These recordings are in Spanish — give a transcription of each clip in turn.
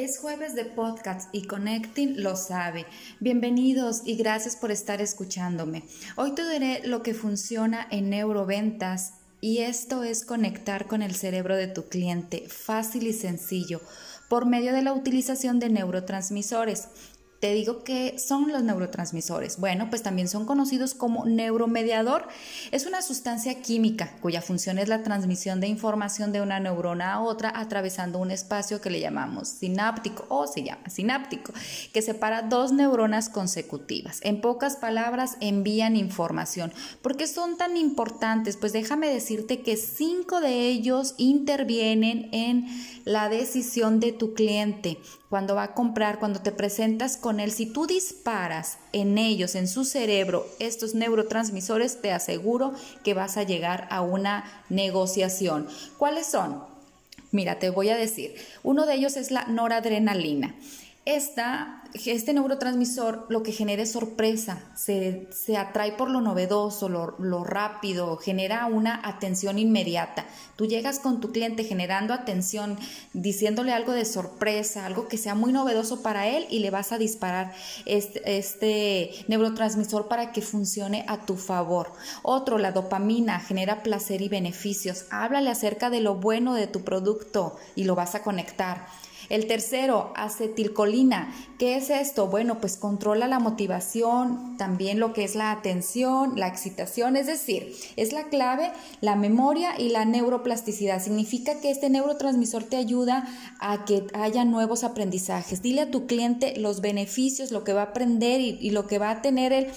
Es jueves de podcast y Connecting lo sabe. Bienvenidos y gracias por estar escuchándome. Hoy te diré lo que funciona en neuroventas y esto es conectar con el cerebro de tu cliente fácil y sencillo por medio de la utilización de neurotransmisores. Te digo que son los neurotransmisores. Bueno, pues también son conocidos como neuromediador. Es una sustancia química cuya función es la transmisión de información de una neurona a otra atravesando un espacio que le llamamos sináptico o se llama sináptico, que separa dos neuronas consecutivas. En pocas palabras, envían información. ¿Por qué son tan importantes? Pues déjame decirte que cinco de ellos intervienen en la decisión de tu cliente cuando va a comprar, cuando te presentas con él, si tú disparas en ellos, en su cerebro, estos neurotransmisores, te aseguro que vas a llegar a una negociación. ¿Cuáles son? Mira, te voy a decir. Uno de ellos es la noradrenalina. Esta este neurotransmisor lo que genera es sorpresa, se, atrae por lo novedoso, lo, rápido, genera una atención inmediata. Tú llegas con tu cliente generando atención, diciéndole algo de sorpresa, algo que sea muy novedoso para él y le vas a disparar este, este neurotransmisor para que funcione a tu favor. Otro, la dopamina, genera placer y beneficios. Háblale acerca de lo bueno de tu producto y lo vas a conectar. El tercero, acetilcolina. ¿Qué es esto? Bueno, pues controla la motivación, también lo que es la atención, la excitación, es decir, es la clave, la memoria y la neuroplasticidad. Significa que este neurotransmisor te ayuda a que haya nuevos aprendizajes. Dile a tu cliente los beneficios, lo que va a aprender y, lo que va a tener el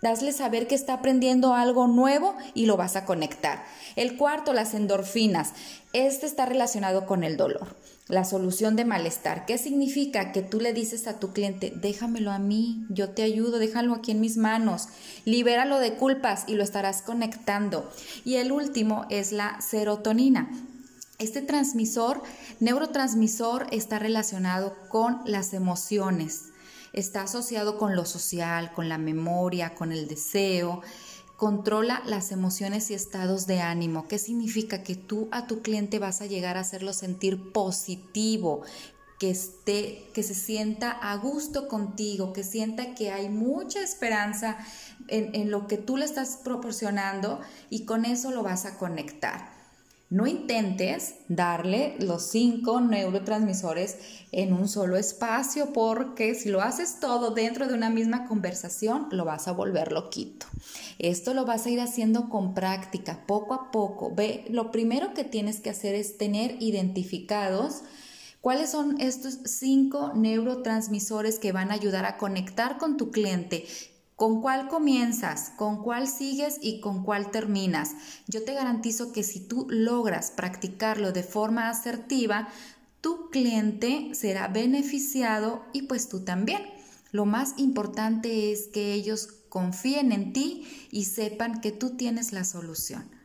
Dasle saber que está aprendiendo algo nuevo y lo vas a conectar. El cuarto, las endorfinas. Este está relacionado con el dolor, la solución de malestar. ¿Qué significa? Que tú le dices a tu cliente, déjamelo a mí, yo te ayudo, déjalo aquí en mis manos, libéralo de culpas y lo estarás conectando. Y el último es la serotonina. Este transmisor, neurotransmisor, está relacionado con las emociones está asociado con lo social, con la memoria, con el deseo. Controla las emociones y estados de ánimo. ¿Qué significa? Que tú a tu cliente vas a llegar a hacerlo sentir positivo, que esté, que se sienta a gusto contigo, que sienta que hay mucha esperanza en, en lo que tú le estás proporcionando y con eso lo vas a conectar. No intentes darle los cinco neurotransmisores en un solo espacio porque si lo haces todo dentro de una misma conversación, lo vas a volver loquito. Esto lo vas a ir haciendo con práctica, poco a poco. Ve, lo primero que tienes que hacer es tener identificados ¿Cuáles son estos cinco neurotransmisores que van a ayudar a conectar con tu cliente? ¿Con cuál comienzas? ¿Con cuál sigues? ¿Y con cuál terminas? Yo te garantizo que si tú logras practicarlo de forma asertiva, tu cliente será beneficiado y pues tú también. Lo más importante es que ellos confíen en ti y sepan que tú tienes la solución.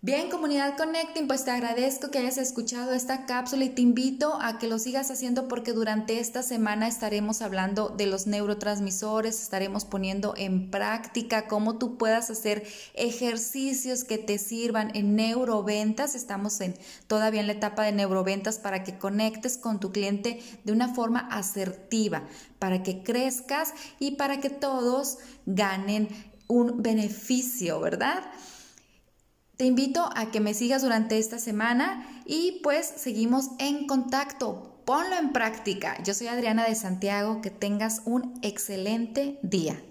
Bien, comunidad Connecting, pues te agradezco que hayas escuchado esta cápsula y te invito a que lo sigas haciendo porque durante esta semana estaremos hablando de los neurotransmisores, estaremos poniendo en práctica cómo tú puedas hacer ejercicios que te sirvan en neuroventas. Estamos en, todavía en la etapa de neuroventas para que conectes con tu cliente de una forma asertiva, para que crezcas y para que todos ganen un beneficio, ¿verdad? Te invito a que me sigas durante esta semana y pues seguimos en contacto. Ponlo en práctica. Yo soy Adriana de Santiago. Que tengas un excelente día.